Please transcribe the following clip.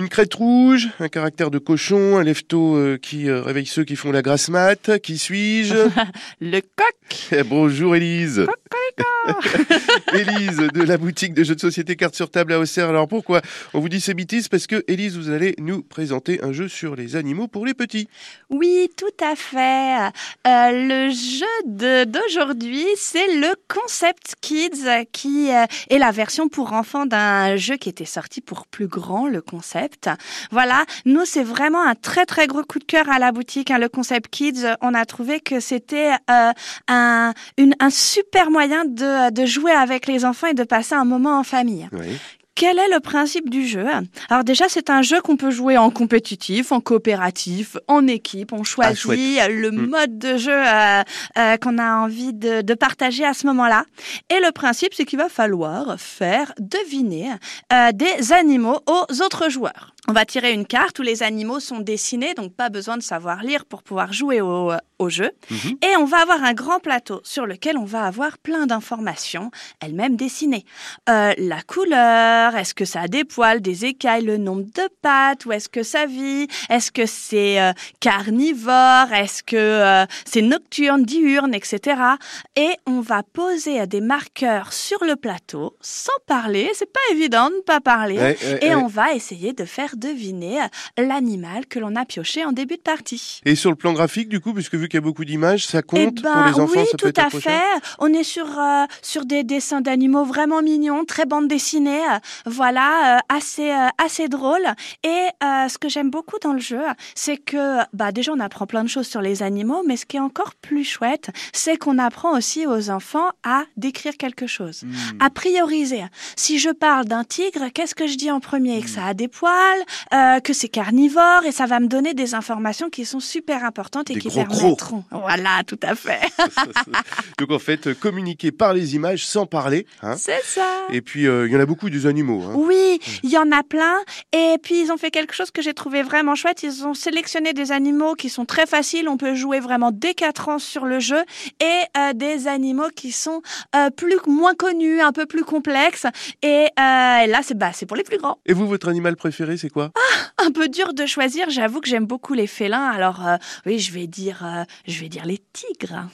Une crête rouge, un caractère de cochon, un lève-tôt euh, qui euh, réveille ceux qui font la grasse mat. Qui suis-je? Le coq Bonjour Élise. Élise de la boutique de jeux de société cartes sur table à Auxerre. Alors pourquoi on vous dit ces bêtises? Parce que Élise, vous allez nous présenter un jeu sur les animaux pour les petits. Oui, tout à fait. Euh, le jeu d'aujourd'hui, c'est le Concept Kids qui euh, est la version pour enfants d'un jeu qui était sorti pour plus grand, le Concept. Voilà, nous c'est vraiment un très très gros coup de cœur à la boutique. Hein, le Concept Kids, on a trouvé que c'était euh, un, un super moyen de, de jouer avec les enfants et de passer un moment en famille. Oui. Quel est le principe du jeu? Alors déjà, c'est un jeu qu'on peut jouer en compétitif, en coopératif, en équipe. On choisit chouette. le Mm. mode de jeu euh, euh, qu'on a envie de, de partager à ce moment-là. Et le principe, c'est qu'il va falloir faire deviner euh, des animaux aux autres joueurs. On va tirer une carte où les animaux sont dessinés, donc pas besoin de savoir lire pour pouvoir jouer au, au jeu. Mhm. Et on va avoir un grand plateau sur lequel on va avoir plein d'informations, elles-mêmes dessinées. Euh, la couleur, est-ce que ça a des poils, des écailles, le nombre de pattes, où est-ce que ça vit, est-ce que c'est euh, carnivore, est-ce que euh, c'est nocturne, diurne, etc. Et on va poser euh, des marqueurs sur le plateau sans parler, c'est pas évident de ne pas parler. Ouais, ouais, Et ouais. on va essayer de faire deviner l'animal que l'on a pioché en début de partie. Et sur le plan graphique, du coup, puisque vu qu'il y a beaucoup d'images, ça compte Eh ben, pour les enfants, oui, ça peut tout être à fait. On est sur euh, sur des dessins d'animaux vraiment mignons, très bande dessinée, euh, voilà, euh, assez assez drôle. Et ce que j'aime beaucoup dans le jeu, c'est que bah déjà on apprend plein de choses sur les animaux, mais ce qui est encore plus chouette, c'est qu'on apprend aussi aux enfants à décrire quelque chose, Hmm. à prioriser. Si je parle d'un tigre, qu'est-ce que je dis en premier? Que ça a des poils, euh, que c'est carnivore, et ça va me donner des informations qui sont super importantes et Des qui crocs. permettront. Voilà, tout à fait. Donc en fait, communiquer par les images sans parler. hein. C'est ça. Et puis, euh, il y en a beaucoup des animaux. hein. Oui, il y en a plein. Et puis, ils ont fait quelque chose que j'ai trouvé vraiment chouette. Ils ont sélectionné des animaux qui sont très faciles. On peut jouer vraiment dès 4 ans sur le jeu. Et euh, des animaux qui sont plus, moins connus, un peu plus complexes. Et, et là, c'est bah, c'est pour les plus grands. Et vous, votre animal préféré, c'est quoi? Un peu dur de choisir. J'avoue que j'aime beaucoup les félins. Alors, euh, oui, je vais dire, euh, je vais dire les tigres.